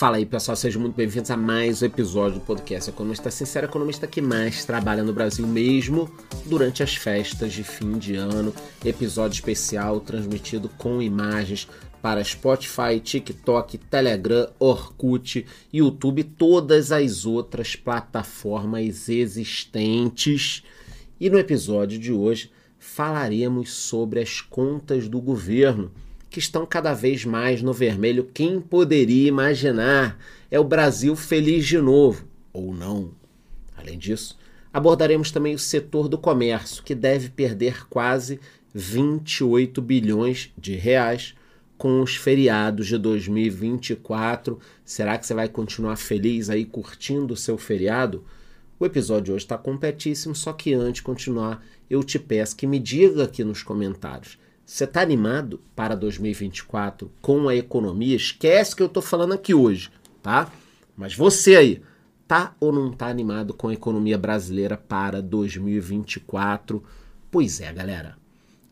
Fala aí, pessoal, sejam muito bem-vindos a mais um episódio do podcast Economista Sincero, economista que mais trabalha no Brasil mesmo durante as festas de fim de ano. Episódio especial transmitido com imagens para Spotify, TikTok, Telegram, Orkut, YouTube, todas as outras plataformas existentes. E no episódio de hoje falaremos sobre as contas do governo que estão cada vez mais no vermelho. Quem poderia imaginar? É o Brasil feliz de novo, ou não. Além disso, abordaremos também o setor do comércio, que deve perder quase 28 bilhões de reais com os feriados de 2024. Será que você vai continuar feliz aí curtindo o seu feriado? O episódio hoje está completíssimo, só que antes de continuar, eu te peço que me diga aqui nos comentários você está animado para 2024 com a economia? Esquece que eu estou falando aqui hoje, tá? Mas você aí, tá ou não tá animado com a economia brasileira para 2024? Pois é, galera.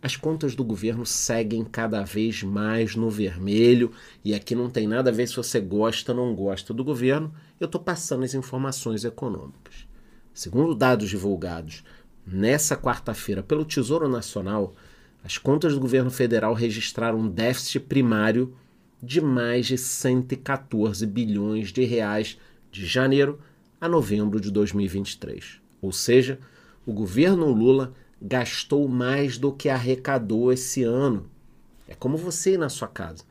As contas do governo seguem cada vez mais no vermelho e aqui não tem nada a ver se você gosta ou não gosta do governo. Eu estou passando as informações econômicas. Segundo dados divulgados nessa quarta-feira pelo Tesouro Nacional, as contas do governo federal registraram um déficit primário de mais de 114 bilhões de reais de janeiro a novembro de 2023. Ou seja, o governo Lula gastou mais do que arrecadou esse ano. É como você ir na sua casa.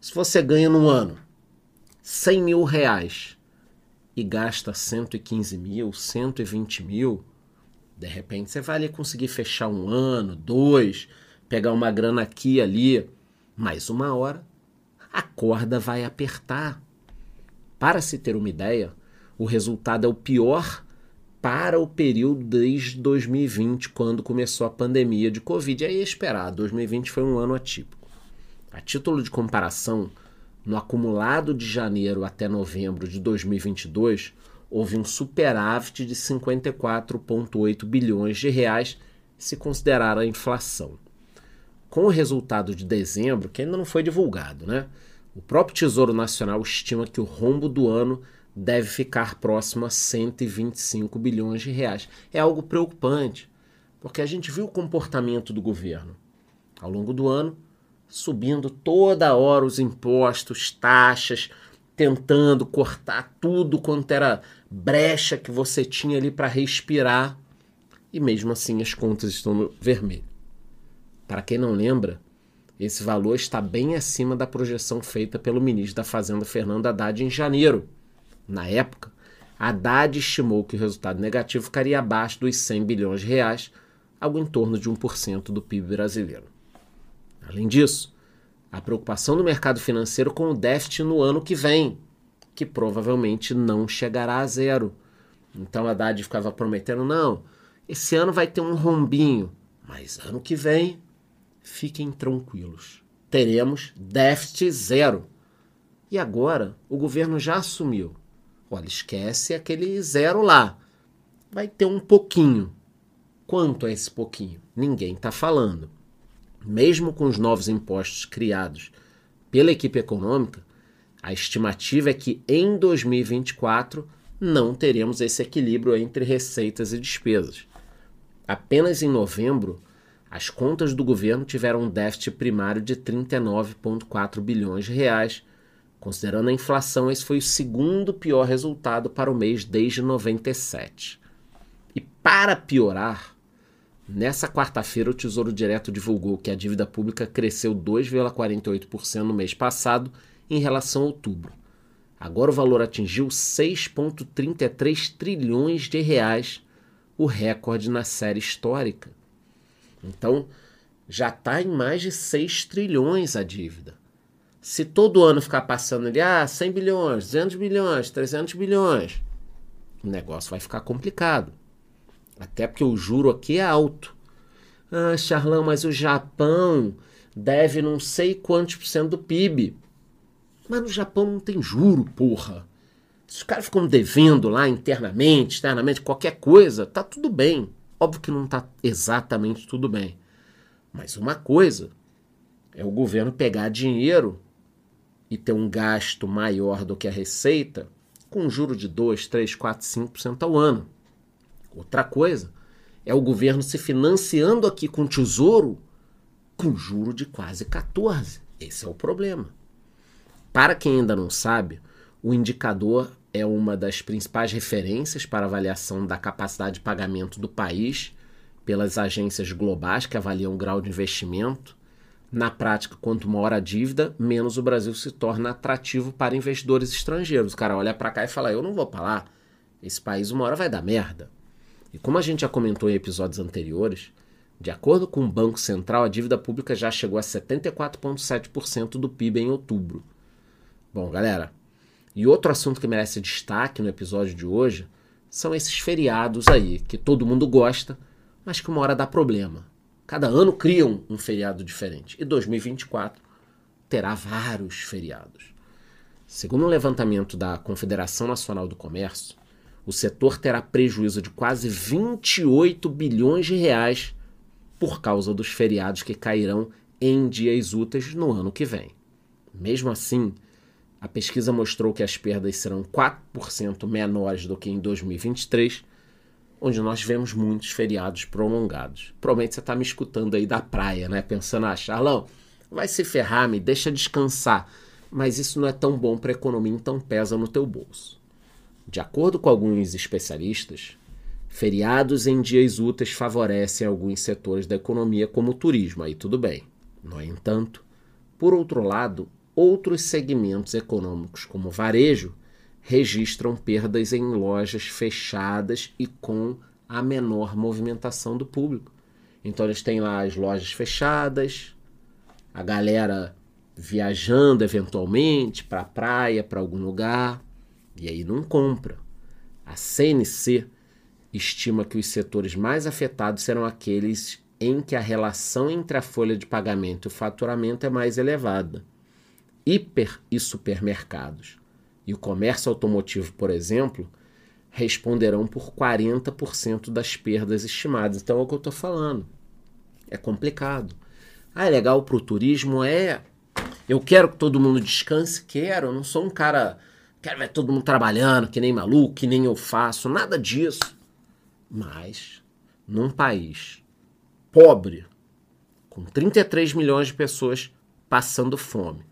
Se você ganha no ano 100 mil reais e gasta 115 mil, 120 mil, de repente você vai ali conseguir fechar um ano, dois, pegar uma grana aqui e ali, mas uma hora a corda vai apertar. Para se ter uma ideia, o resultado é o pior para o período desde 2020, quando começou a pandemia de Covid. É esperar, 2020 foi um ano atípico. A título de comparação, no acumulado de janeiro até novembro de 2022, houve um superávit de 54,8 bilhões de reais, se considerar a inflação com o resultado de dezembro, que ainda não foi divulgado, né? O próprio Tesouro Nacional estima que o rombo do ano deve ficar próximo a 125 bilhões de reais. É algo preocupante, porque a gente viu o comportamento do governo ao longo do ano, subindo toda hora os impostos, taxas, tentando cortar tudo quanto era brecha que você tinha ali para respirar, e mesmo assim as contas estão no vermelho. Para quem não lembra, esse valor está bem acima da projeção feita pelo ministro da Fazenda Fernando Haddad em janeiro. Na época, Haddad estimou que o resultado negativo ficaria abaixo dos 100 bilhões de reais, algo em torno de 1% do PIB brasileiro. Além disso, a preocupação do mercado financeiro com o déficit no ano que vem, que provavelmente não chegará a zero. Então Haddad ficava prometendo: não, esse ano vai ter um rombinho, mas ano que vem Fiquem tranquilos. Teremos déficit zero. E agora o governo já assumiu. Olha, esquece aquele zero lá. Vai ter um pouquinho. Quanto é esse pouquinho? Ninguém está falando. Mesmo com os novos impostos criados pela equipe econômica, a estimativa é que em 2024 não teremos esse equilíbrio entre receitas e despesas. Apenas em novembro, as contas do governo tiveram um déficit primário de 39,4 bilhões de reais. Considerando a inflação, esse foi o segundo pior resultado para o mês desde 97. E para piorar, nessa quarta-feira o Tesouro Direto divulgou que a dívida pública cresceu 2,48% no mês passado em relação a outubro. Agora o valor atingiu 6,33 trilhões de reais, o recorde na série histórica. Então, já está em mais de 6 trilhões a dívida. Se todo ano ficar passando ali, ah, 100 bilhões, 200 bilhões, 300 bilhões, o negócio vai ficar complicado. Até porque o juro aqui é alto. Ah, Charlão, mas o Japão deve não sei quantos por cento do PIB. Mas no Japão não tem juro, porra. Se os caras ficam devendo lá internamente, externamente, qualquer coisa, tá tudo bem. Óbvio que não está exatamente tudo bem. Mas uma coisa é o governo pegar dinheiro e ter um gasto maior do que a receita com um juro de 2, 3, 4, 5% ao ano. Outra coisa é o governo se financiando aqui com tesouro com juro de quase 14. Esse é o problema. Para quem ainda não sabe, o indicador é uma das principais referências para avaliação da capacidade de pagamento do país pelas agências globais que avaliam o grau de investimento. Na prática, quanto maior a dívida, menos o Brasil se torna atrativo para investidores estrangeiros. O cara olha para cá e fala: Eu não vou para lá, esse país uma hora vai dar merda. E como a gente já comentou em episódios anteriores, de acordo com o Banco Central, a dívida pública já chegou a 74,7% do PIB em outubro. Bom, galera, e outro assunto que merece destaque no episódio de hoje são esses feriados aí, que todo mundo gosta, mas que uma hora dá problema. Cada ano criam um feriado diferente. E 2024 terá vários feriados. Segundo um levantamento da Confederação Nacional do Comércio, o setor terá prejuízo de quase 28 bilhões de reais por causa dos feriados que cairão em dias úteis no ano que vem. Mesmo assim, a pesquisa mostrou que as perdas serão 4% menores do que em 2023, onde nós vemos muitos feriados prolongados. Provavelmente você está me escutando aí da praia, né? Pensando, ah, Charlão, vai se ferrar, me deixa descansar. Mas isso não é tão bom para a economia, então pesa no teu bolso. De acordo com alguns especialistas, feriados em dias úteis favorecem alguns setores da economia, como o turismo, aí tudo bem. No entanto, por outro lado, Outros segmentos econômicos, como varejo, registram perdas em lojas fechadas e com a menor movimentação do público. Então eles têm lá as lojas fechadas, a galera viajando eventualmente para a praia, para algum lugar, e aí não compra. A CNC estima que os setores mais afetados serão aqueles em que a relação entre a folha de pagamento e o faturamento é mais elevada hiper e supermercados e o comércio automotivo, por exemplo, responderão por 40% das perdas estimadas. Então é o que eu estou falando. É complicado. Ah, é legal para o turismo? É. Eu quero que todo mundo descanse? Quero. Eu não sou um cara. Quero ver todo mundo trabalhando, que nem maluco, que nem eu faço. Nada disso. Mas, num país pobre, com 33 milhões de pessoas passando fome,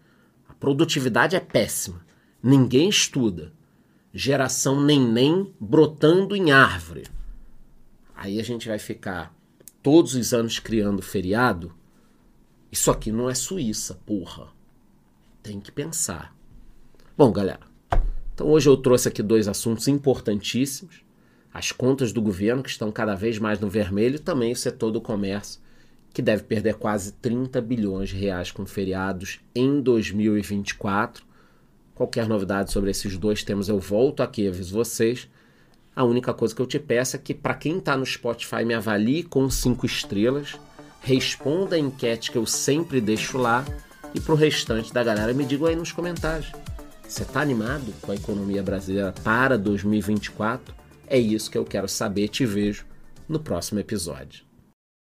Produtividade é péssima. Ninguém estuda. Geração neném brotando em árvore. Aí a gente vai ficar todos os anos criando feriado. Isso aqui não é Suíça, porra. Tem que pensar. Bom, galera. Então hoje eu trouxe aqui dois assuntos importantíssimos. As contas do governo, que estão cada vez mais no vermelho, e também o setor do comércio, que deve perder quase 30 bilhões de reais com feriados em 2024. Qualquer novidade sobre esses dois temas eu volto aqui aviso vocês. A única coisa que eu te peço é que para quem está no Spotify me avalie com cinco estrelas, responda a enquete que eu sempre deixo lá e para o restante da galera me diga aí nos comentários. Você está animado com a economia brasileira para 2024? É isso que eu quero saber. Te vejo no próximo episódio.